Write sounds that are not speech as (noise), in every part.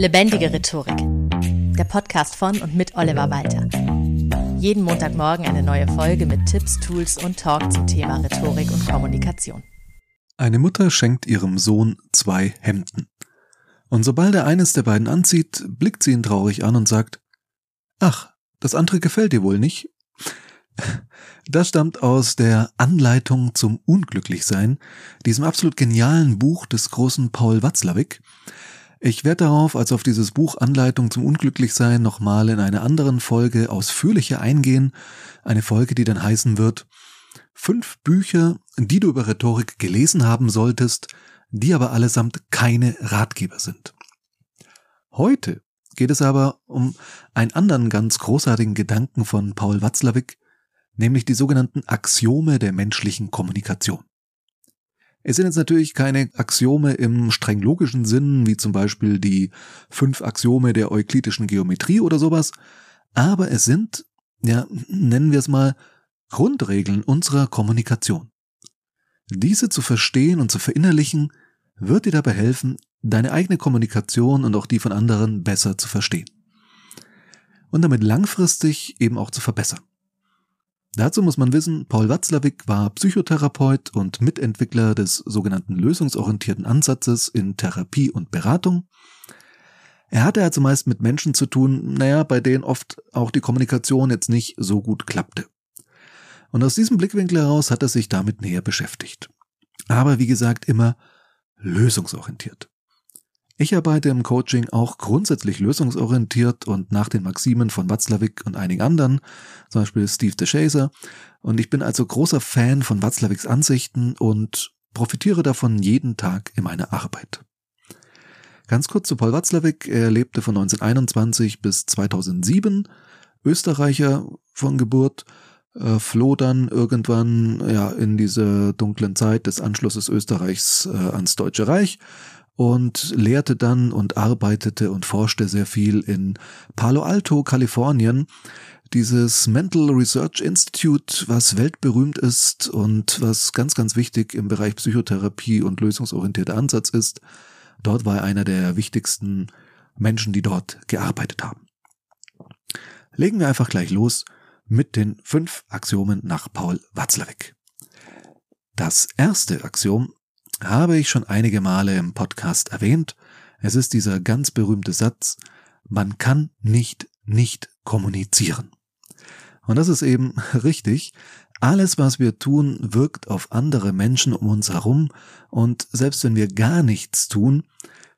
Lebendige Rhetorik. Der Podcast von und mit Oliver Walter. Jeden Montagmorgen eine neue Folge mit Tipps, Tools und Talk zum Thema Rhetorik und Kommunikation. Eine Mutter schenkt ihrem Sohn zwei Hemden. Und sobald er eines der beiden anzieht, blickt sie ihn traurig an und sagt, Ach, das andere gefällt dir wohl nicht? (laughs) Das stammt aus der Anleitung zum Unglücklichsein, diesem absolut genialen Buch des großen Paul Watzlawick. Ich werde darauf, also auf dieses Buch Anleitung zum Unglücklichsein, nochmal in einer anderen Folge ausführlicher eingehen. Eine Folge, die dann heißen wird, fünf Bücher, die du über Rhetorik gelesen haben solltest, die aber allesamt keine Ratgeber sind. Heute geht es aber um einen anderen ganz großartigen Gedanken von Paul Watzlawick, nämlich die sogenannten Axiome der menschlichen Kommunikation. Es sind jetzt natürlich keine Axiome im streng logischen Sinn, wie zum Beispiel die fünf Axiome der euklidischen Geometrie oder sowas, aber es sind, ja, nennen wir es mal, Grundregeln unserer Kommunikation. Diese zu verstehen und zu verinnerlichen, wird dir dabei helfen, deine eigene Kommunikation und auch die von anderen besser zu verstehen. Und damit langfristig eben auch zu verbessern. Dazu muss man wissen, Paul Watzlawick war Psychotherapeut und Mitentwickler des sogenannten lösungsorientierten Ansatzes in Therapie und Beratung. Er hatte also meist mit Menschen zu tun, naja, bei denen oft auch die Kommunikation jetzt nicht so gut klappte. Und aus diesem Blickwinkel heraus hat er sich damit näher beschäftigt. Aber wie gesagt, immer lösungsorientiert. Ich arbeite im Coaching auch grundsätzlich lösungsorientiert und nach den Maximen von Watzlawick und einigen anderen, zum Beispiel Steve DeShazer. Und ich bin also großer Fan von Watzlawicks Ansichten und profitiere davon jeden Tag in meiner Arbeit. Ganz kurz zu Paul Watzlawick. Er lebte von 1921 bis 2007, Österreicher von Geburt, äh, floh dann irgendwann ja in diese dunklen Zeit des Anschlusses Österreichs äh, ans Deutsche Reich und lehrte dann und arbeitete und forschte sehr viel in Palo Alto, Kalifornien. Dieses Mental Research Institute, was weltberühmt ist und was ganz, ganz wichtig im Bereich Psychotherapie und lösungsorientierter Ansatz ist. Dort war er einer der wichtigsten Menschen, die dort gearbeitet haben. Legen wir einfach gleich los mit den fünf Axiomen nach Paul Watzlawick. Das erste Axiom habe ich schon einige Male im Podcast erwähnt. Es ist dieser ganz berühmte Satz, man kann nicht nicht kommunizieren. Und das ist eben (laughs) richtig. Alles, was wir tun, wirkt auf andere Menschen um uns herum und selbst wenn wir gar nichts tun,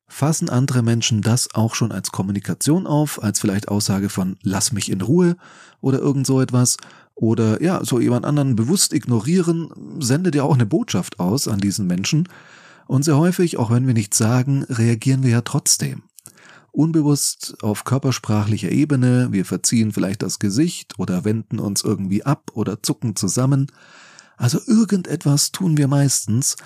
fassen andere Menschen das auch schon als Kommunikation auf, als vielleicht Aussage von lass mich in Ruhe oder irgend so etwas oder ja, so jemand anderen bewusst ignorieren, sendet ja auch eine Botschaft aus an diesen Menschen. Und sehr häufig, auch wenn wir nichts sagen, reagieren wir ja trotzdem. Unbewusst auf körpersprachlicher Ebene, wir verziehen vielleicht das Gesicht oder wenden uns irgendwie ab oder zucken zusammen. Also irgendetwas tun wir meistens,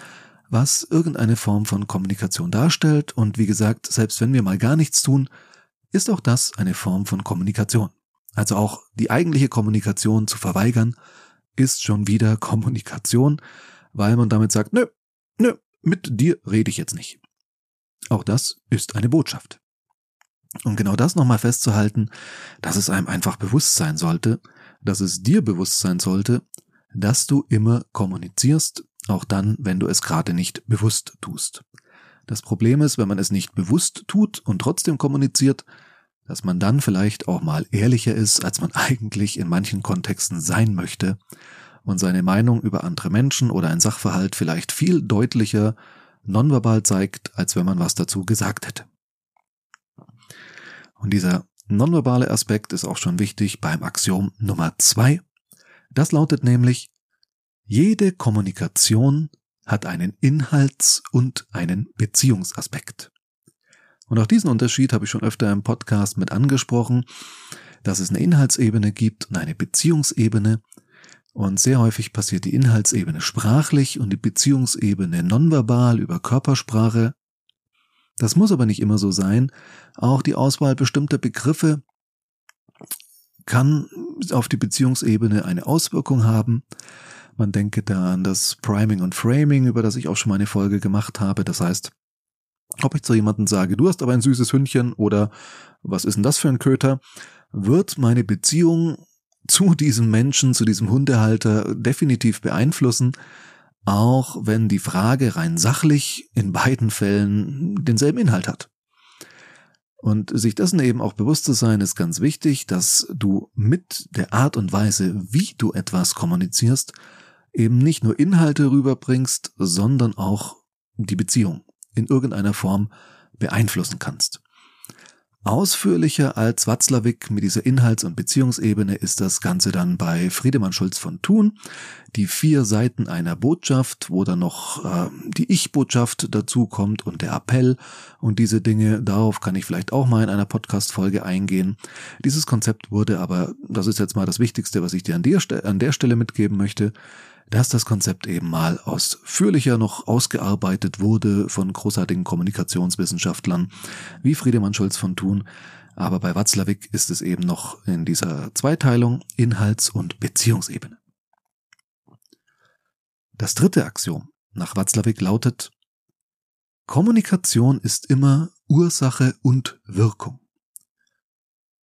was irgendeine Form von Kommunikation darstellt. Und wie gesagt, selbst wenn wir mal gar nichts tun, ist auch das eine Form von Kommunikation. Also auch die eigentliche Kommunikation zu verweigern, ist schon wieder Kommunikation, weil man damit sagt, nö, nö, mit dir rede ich jetzt nicht. Auch das ist eine Botschaft. Und genau das nochmal festzuhalten, dass es einem einfach bewusst sein sollte, dass es dir bewusst sein sollte, dass du immer kommunizierst, auch dann, wenn du es gerade nicht bewusst tust. Das Problem ist, wenn man es nicht bewusst tut und trotzdem kommuniziert, dass man dann vielleicht auch mal ehrlicher ist, als man (laughs) eigentlich in manchen Kontexten sein möchte und seine Meinung über andere Menschen oder ein Sachverhalt vielleicht viel deutlicher nonverbal zeigt, als wenn man was dazu gesagt hätte. Und dieser nonverbale Aspekt ist auch schon wichtig beim Axiom Nummer zwei. Das lautet nämlich, jede Kommunikation hat einen Inhalts- und einen Beziehungsaspekt. Und auch diesen Unterschied habe ich schon öfter im Podcast mit angesprochen, dass es eine Inhaltsebene gibt und eine Beziehungsebene. Und sehr häufig passiert die Inhaltsebene sprachlich und die Beziehungsebene nonverbal über Körpersprache. Das muss aber nicht immer so sein. Auch die Auswahl bestimmter Begriffe kann auf die Beziehungsebene eine Auswirkung haben. Man denke da an das Priming und Framing, über das ich auch schon mal eine Folge gemacht habe. Das heißt, ob ich zu jemandem sage, du hast aber ein süßes Hündchen oder was ist denn das für ein Köter, wird meine Beziehung zu diesem Menschen, zu diesem Hundehalter definitiv beeinflussen, auch wenn die Frage rein sachlich in beiden Fällen denselben Inhalt hat. Und sich dessen eben auch bewusst zu sein, ist ganz wichtig, dass du mit der Art und Weise, wie du etwas kommunizierst, eben nicht nur Inhalte rüberbringst, sondern auch die Beziehung in irgendeiner Form beeinflussen kannst. Ausführlicher als Watzlawick mit dieser Inhalts- und Beziehungsebene ist das Ganze dann bei Friedemann Schulz von Thun. Die vier Seiten einer Botschaft, wo dann noch äh, die Ich-Botschaft dazu kommt und der Appell und diese Dinge, darauf kann ich vielleicht auch mal in einer Podcast-Folge eingehen. Dieses Konzept wurde aber, das ist jetzt mal das Wichtigste, was ich dir an der, an der Stelle mitgeben möchte, dass das Konzept eben mal ausführlicher noch ausgearbeitet wurde von großartigen Kommunikationswissenschaftlern wie Friedemann Schulz von Thun. Aber bei Watzlawick ist es eben noch in dieser Zweiteilung Inhalts- und Beziehungsebene. Das dritte Axiom nach Watzlawick lautet, Kommunikation ist immer Ursache und Wirkung.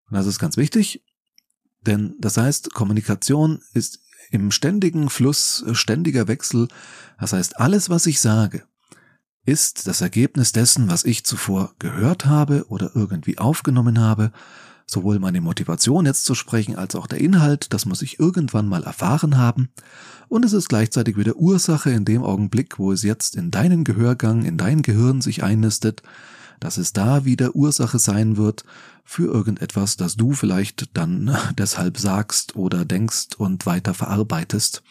Und das ist ganz wichtig, denn das heißt, Kommunikation ist im ständigen Fluss, äh, ständiger Wechsel. Das heißt, alles, was ich sage, ist das Ergebnis dessen, was ich zuvor gehört habe oder irgendwie aufgenommen habe. Sowohl meine Motivation jetzt zu sprechen als auch der Inhalt, das muss ich irgendwann mal erfahren haben. Und es ist gleichzeitig wieder Ursache in dem Augenblick, wo es jetzt in deinen Gehörgang, in dein Gehirn sich einnistet, dass es da wieder Ursache sein wird für irgendetwas, das du vielleicht dann (laughs) deshalb sagst oder denkst und weiter verarbeitest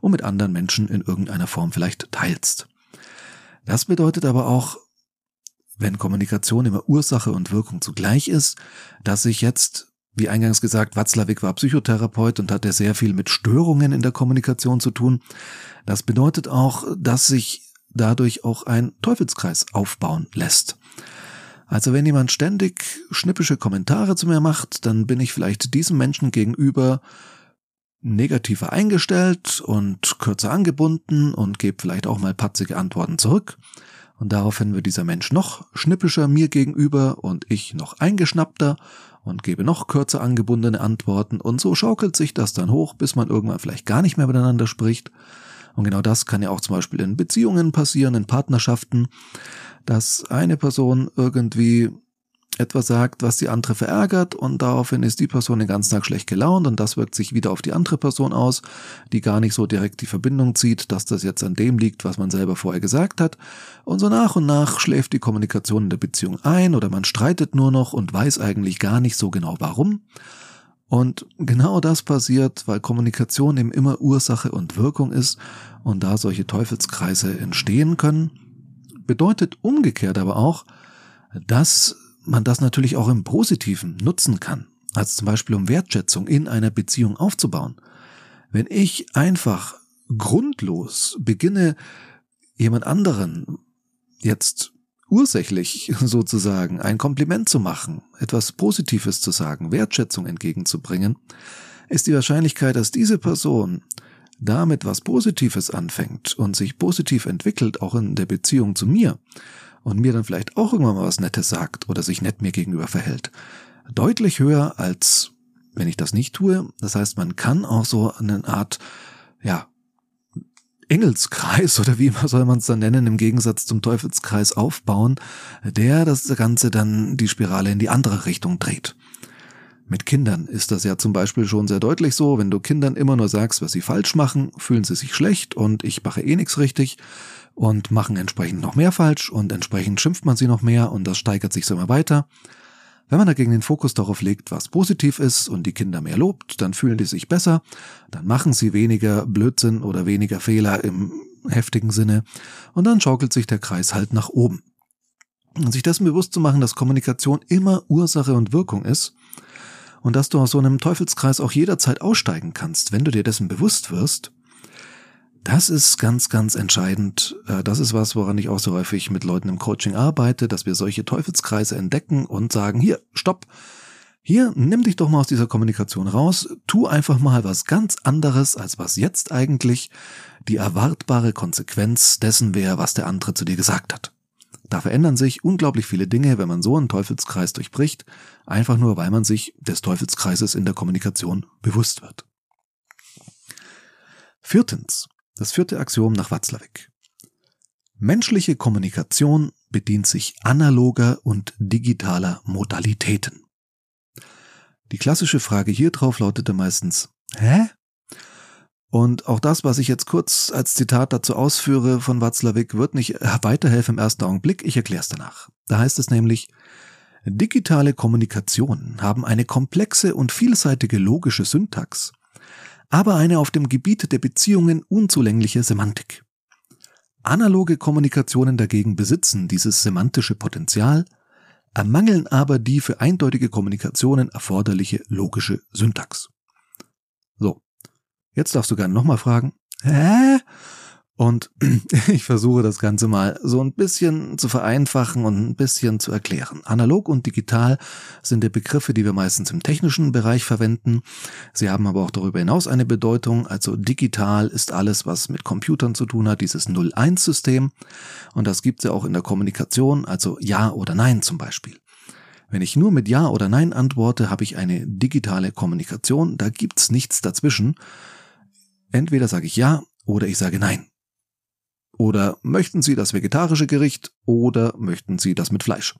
und mit anderen Menschen in irgendeiner Form vielleicht teilst. Das bedeutet aber auch, wenn Kommunikation immer Ursache und Wirkung zugleich ist, dass ich jetzt, wie eingangs gesagt, Watzlawick war Psychotherapeut und hatte sehr viel mit Störungen in der Kommunikation zu tun. Das bedeutet auch, dass sich dadurch auch ein Teufelskreis aufbauen lässt. Also wenn jemand ständig schnippische Kommentare zu mir macht, dann bin ich vielleicht diesem Menschen gegenüber negativer eingestellt und kürzer angebunden und gebe vielleicht auch mal patzige Antworten zurück. Und daraufhin wird dieser Mensch noch schnippischer mir gegenüber und ich noch eingeschnappter und gebe noch kürzer angebundene Antworten und so schaukelt sich das dann hoch, bis man irgendwann vielleicht gar nicht mehr miteinander spricht. Und genau das kann ja auch zum Beispiel in Beziehungen passieren, in Partnerschaften dass eine Person irgendwie etwas sagt, was die andere verärgert und daraufhin ist die Person den ganzen Tag schlecht gelaunt und das wirkt sich wieder auf die andere Person aus, die gar nicht so direkt die Verbindung zieht, dass das jetzt an dem liegt, was man selber vorher gesagt hat. Und so nach und nach schläft die Kommunikation in der Beziehung ein oder man streitet nur noch und weiß eigentlich gar nicht so genau warum. Und genau das passiert, weil Kommunikation eben immer Ursache und Wirkung ist und da solche Teufelskreise entstehen können bedeutet umgekehrt aber auch, dass man das natürlich auch im Positiven nutzen kann. Also zum Beispiel um Wertschätzung in einer Beziehung aufzubauen. Wenn ich einfach grundlos beginne, jemand anderen jetzt ursächlich sozusagen ein Kompliment zu machen, etwas Positives zu sagen, Wertschätzung entgegenzubringen, ist die Wahrscheinlichkeit, dass diese Person damit was Positives anfängt und sich positiv entwickelt, auch in der Beziehung zu mir, und mir dann vielleicht auch irgendwann mal was Nettes sagt oder sich nett mir gegenüber verhält, deutlich höher als wenn ich das nicht tue. Das heißt, man kann auch so eine Art, ja, Engelskreis (laughs) oder wie soll man es dann nennen, im Gegensatz zum Teufelskreis aufbauen, der das Ganze dann die Spirale in die andere Richtung dreht. Mit Kindern ist das ja zum Beispiel schon sehr deutlich so, wenn du Kindern immer nur sagst, was sie falsch machen, fühlen sie sich schlecht und ich mache eh nichts richtig und machen entsprechend noch mehr falsch und entsprechend schimpft man sie noch mehr und das steigert sich so immer weiter. Wenn man dagegen den Fokus darauf legt, was positiv ist und die Kinder mehr lobt, dann fühlen die sich besser, dann machen sie weniger Blödsinn oder weniger Fehler im heftigen Sinne und dann schaukelt sich der Kreis halt nach oben. Und sich dessen bewusst zu machen, dass Kommunikation immer Ursache und Wirkung ist, und dass du aus so einem Teufelskreis auch jederzeit aussteigen kannst, wenn du dir dessen bewusst wirst, das ist ganz, ganz entscheidend. Äh, das ist was, woran ich auch so häufig mit Leuten im Coaching arbeite, dass wir solche Teufelskreise entdecken und sagen, hier, stopp, hier, nimm dich doch mal aus dieser Kommunikation raus, tu einfach mal was ganz anderes, als was jetzt eigentlich die erwartbare Konsequenz dessen wäre, was der andere zu dir gesagt hat. Da verändern sich unglaublich viele Dinge, wenn man so einen Teufelskreis durchbricht, einfach nur weil man sich des Teufelskreises in der Kommunikation bewusst wird. Viertens, das vierte Axiom nach Watzlawick. Menschliche Kommunikation bedient sich analoger und digitaler Modalitäten. Die klassische Frage hier drauf lautete meistens, hä? Und auch das, was ich jetzt kurz als Zitat dazu ausführe von Watzlawick, wird nicht weiterhelfen im ersten Augenblick. Ich erkläre es danach. Da heißt es nämlich, digitale Kommunikationen haben eine komplexe und vielseitige logische Syntax, aber eine auf dem Gebiet der Beziehungen unzulängliche Semantik. Analoge Kommunikationen dagegen besitzen dieses semantische Potenzial, ermangeln aber die für eindeutige Kommunikationen erforderliche logische Syntax. So, Jetzt darfst du gerne nochmal fragen. Hä? Und (clears throat) ich versuche das Ganze mal so ein bisschen zu vereinfachen und ein bisschen zu erklären. Analog und digital sind die Begriffe, die wir meistens im technischen Bereich verwenden. Sie haben aber auch darüber hinaus eine Bedeutung. Also digital ist alles, was mit Computern zu tun hat, dieses 0-1-System. Und das gibt es ja auch in der Kommunikation, also Ja oder Nein zum Beispiel. Wenn ich nur mit Ja oder Nein antworte, habe ich eine digitale Kommunikation. Da gibt's nichts dazwischen. Entweder sage ich ja oder ich sage nein. Oder möchten Sie das vegetarische Gericht oder möchten Sie das mit Fleisch?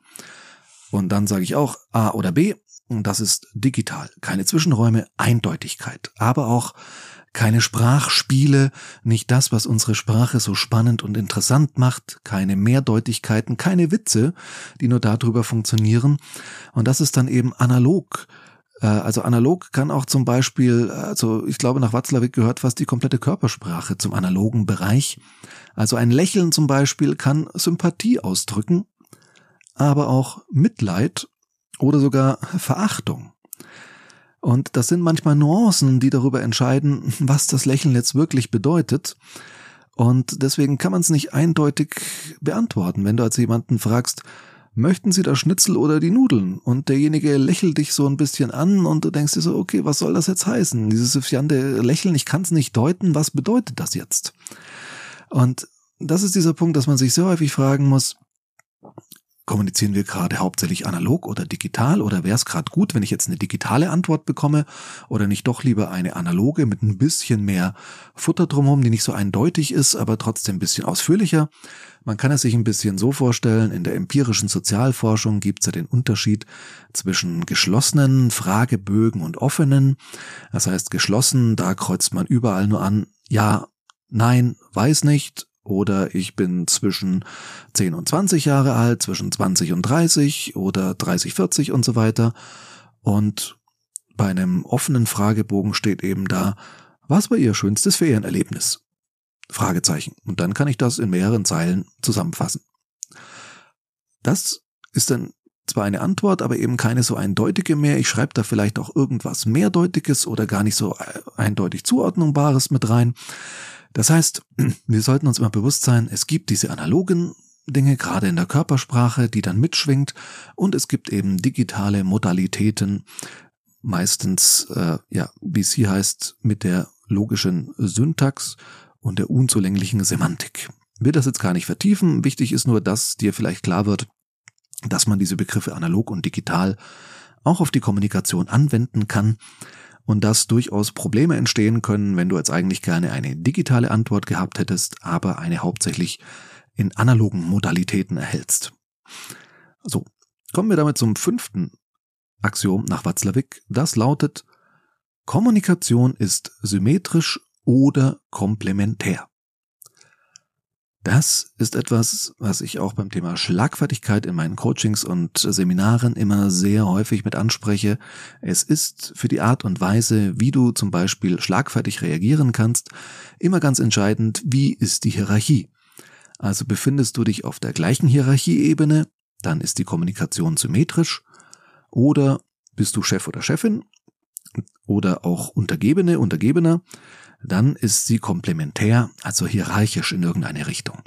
Und dann sage ich auch A oder B. Und das ist digital. Keine Zwischenräume, Eindeutigkeit. Aber auch keine Sprachspiele, nicht das, was unsere Sprache so spannend und interessant macht, keine Mehrdeutigkeiten, keine Witze, die nur darüber funktionieren. Und das ist dann eben analog also analog kann auch zum Beispiel, also ich glaube nach Watzlawick gehört fast die komplette Körpersprache zum analogen Bereich. Also ein Lächeln zum Beispiel kann Sympathie ausdrücken, aber auch Mitleid oder sogar Verachtung. Und das sind manchmal Nuancen, die darüber entscheiden, was das Lächeln jetzt wirklich bedeutet. Und deswegen kann man es nicht eindeutig beantworten. Wenn du als jemanden fragst, möchten Sie das Schnitzel oder die Nudeln? Und derjenige lächelt dich so ein bisschen an und du denkst dir so, okay, was soll das jetzt heißen? Dieses suffiante Lächeln, ich kann es nicht deuten, was bedeutet das jetzt? Und das ist dieser Punkt, dass man sich so häufig fragen muss, kommunizieren wir gerade hauptsächlich analog oder digital oder wäre es gerade gut, wenn ich jetzt eine digitale Antwort bekomme oder nicht doch lieber eine analoge mit ein bisschen mehr Futter drumherum, die nicht so eindeutig ist, aber trotzdem ein bisschen ausführlicher. Man kann es sich ein bisschen so vorstellen, in der empirischen Sozialforschung gibt es ja den Unterschied zwischen geschlossenen Fragebögen und offenen. Das heißt, geschlossen, da kreuzt man überall nur an, ja, nein, weiß nicht, oder ich bin zwischen 10 und 20 Jahre alt, zwischen 20 und 30 oder 30, 40 und so weiter. Und bei einem offenen Fragebogen steht eben da, was war Ihr schönstes Ferienerlebnis? Fragezeichen. Und dann kann ich das in mehreren Zeilen zusammenfassen. Das ist dann zwar eine Antwort, aber eben keine so eindeutige mehr. Ich schreibe da vielleicht auch irgendwas mehrdeutiges oder gar nicht so eindeutig zuordnungbares mit rein. Das heißt, (clears throat) wir sollten uns immer bewusst sein, es gibt diese analogen Dinge, gerade in der Körpersprache, die dann mitschwingt, und es gibt eben digitale Modalitäten, meistens, äh, ja, wie sie heißt, mit der logischen Syntax und der unzulänglichen Semantik. Will das jetzt gar nicht vertiefen, wichtig ist nur, dass dir vielleicht klar wird, dass man diese Begriffe analog und digital auch auf die Kommunikation anwenden kann und dass durchaus Probleme entstehen können, wenn du jetzt eigentlich gerne eine digitale Antwort gehabt hättest, aber eine hauptsächlich in analogen Modalitäten erhältst. So, kommen wir damit zum fünften Axiom nach Watzlawick. Das lautet, Kommunikation ist symmetrisch oder komplementär. Das ist etwas, was ich auch beim Thema Schlagfertigkeit in meinen Coachings und Seminaren immer sehr häufig mit anspreche. Es ist für die Art und Weise, wie du zum Beispiel schlagfertig reagieren kannst, immer ganz entscheidend, wie ist die Hierarchie. Also befindest du dich auf der gleichen Hierarchieebene, dann ist die Kommunikation symmetrisch, oder bist du Chef oder Chefin, oder auch Untergebene, Untergebener, dann ist sie komplementär, also hierarchisch in irgendeine Richtung.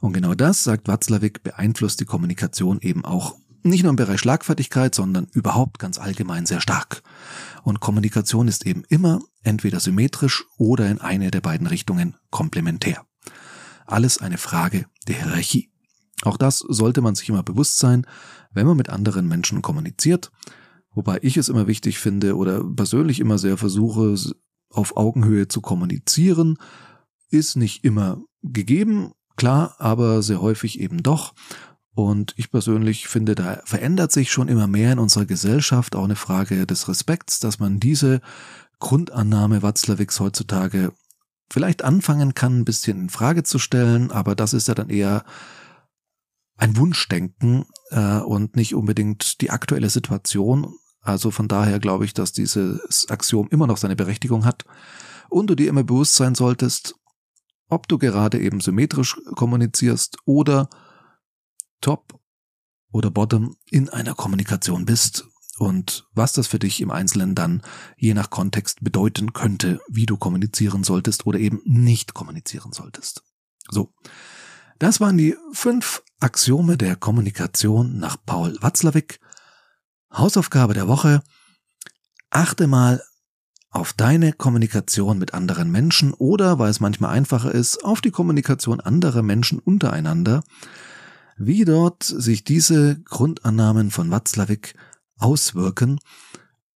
Und genau das, sagt Watzlawick, beeinflusst die Kommunikation eben auch nicht nur im Bereich Schlagfertigkeit, sondern überhaupt ganz allgemein sehr stark. Und Kommunikation ist eben immer entweder symmetrisch oder in eine der beiden Richtungen komplementär. Alles eine Frage der Hierarchie. Auch das sollte man sich immer bewusst sein, wenn man mit anderen Menschen kommuniziert. Wobei ich es immer wichtig finde oder persönlich immer sehr versuche, auf Augenhöhe zu kommunizieren, ist nicht immer gegeben, klar, aber sehr häufig eben doch. Und ich persönlich finde, da verändert sich schon immer mehr in unserer Gesellschaft auch eine Frage des Respekts, dass man diese Grundannahme Watzlawicks heutzutage vielleicht anfangen kann, ein bisschen in Frage zu stellen, aber das ist ja dann eher ein Wunschdenken äh, und nicht unbedingt die aktuelle Situation. Also von daher glaube ich, dass dieses Axiom immer noch seine Berechtigung hat und du dir immer bewusst sein solltest, ob du gerade eben symmetrisch kommunizierst oder top oder bottom in einer Kommunikation bist und was das für dich im Einzelnen dann je nach Kontext bedeuten könnte, wie du kommunizieren solltest oder eben nicht kommunizieren solltest. So. Das waren die fünf Axiome der Kommunikation nach Paul Watzlawick. Hausaufgabe der Woche. Achte mal auf deine Kommunikation mit anderen Menschen oder, weil es manchmal einfacher ist, auf die Kommunikation anderer Menschen untereinander, wie dort sich diese Grundannahmen von Watzlawick auswirken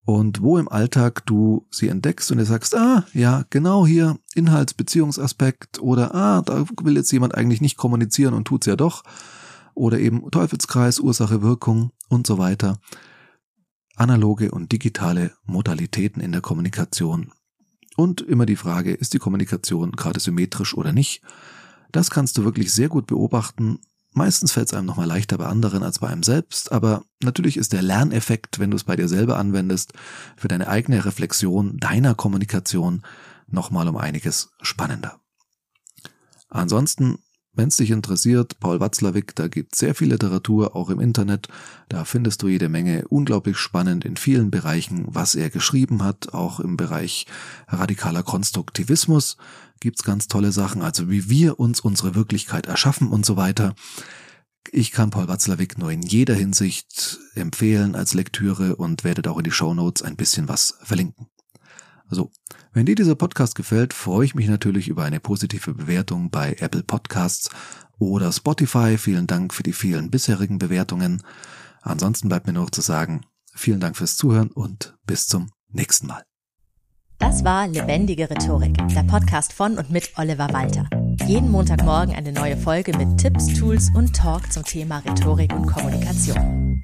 und wo im Alltag du sie entdeckst und dir sagst, ah, ja, genau hier, Inhaltsbeziehungsaspekt oder ah, da will jetzt jemand eigentlich nicht kommunizieren und tut's ja doch oder eben Teufelskreis, Ursache, Wirkung und so weiter. Analoge und digitale Modalitäten in der Kommunikation. Und immer die Frage, ist die Kommunikation gerade symmetrisch oder nicht? Das kannst du wirklich sehr gut beobachten Meistens fällt es einem nochmal leichter bei anderen als bei einem selbst, aber natürlich ist der Lerneffekt, wenn du es bei dir selber anwendest, für deine eigene Reflexion deiner Kommunikation nochmal um einiges spannender. Ansonsten, wenn es dich interessiert, Paul Watzlawick, da gibt sehr viel Literatur, auch im Internet. Da findest du jede Menge unglaublich spannend in vielen Bereichen, was er geschrieben hat, auch im Bereich radikaler Konstruktivismus gibt's ganz tolle Sachen, also wie wir uns unsere Wirklichkeit erschaffen und so weiter. Ich kann Paul Watzlawick nur in jeder Hinsicht empfehlen als Lektüre und werde auch in die Show Notes ein bisschen was verlinken. Also, wenn dir dieser Podcast gefällt, freue ich mich natürlich über eine positive Bewertung bei Apple Podcasts oder Spotify. Vielen Dank für die vielen bisherigen Bewertungen. Ansonsten bleibt mir nur noch zu sagen, vielen Dank fürs Zuhören und bis zum nächsten Mal. Das war Lebendige Rhetorik, der Podcast von und mit Oliver Walter. Jeden Montagmorgen eine neue Folge mit Tipps, Tools und Talk zum Thema Rhetorik und Kommunikation.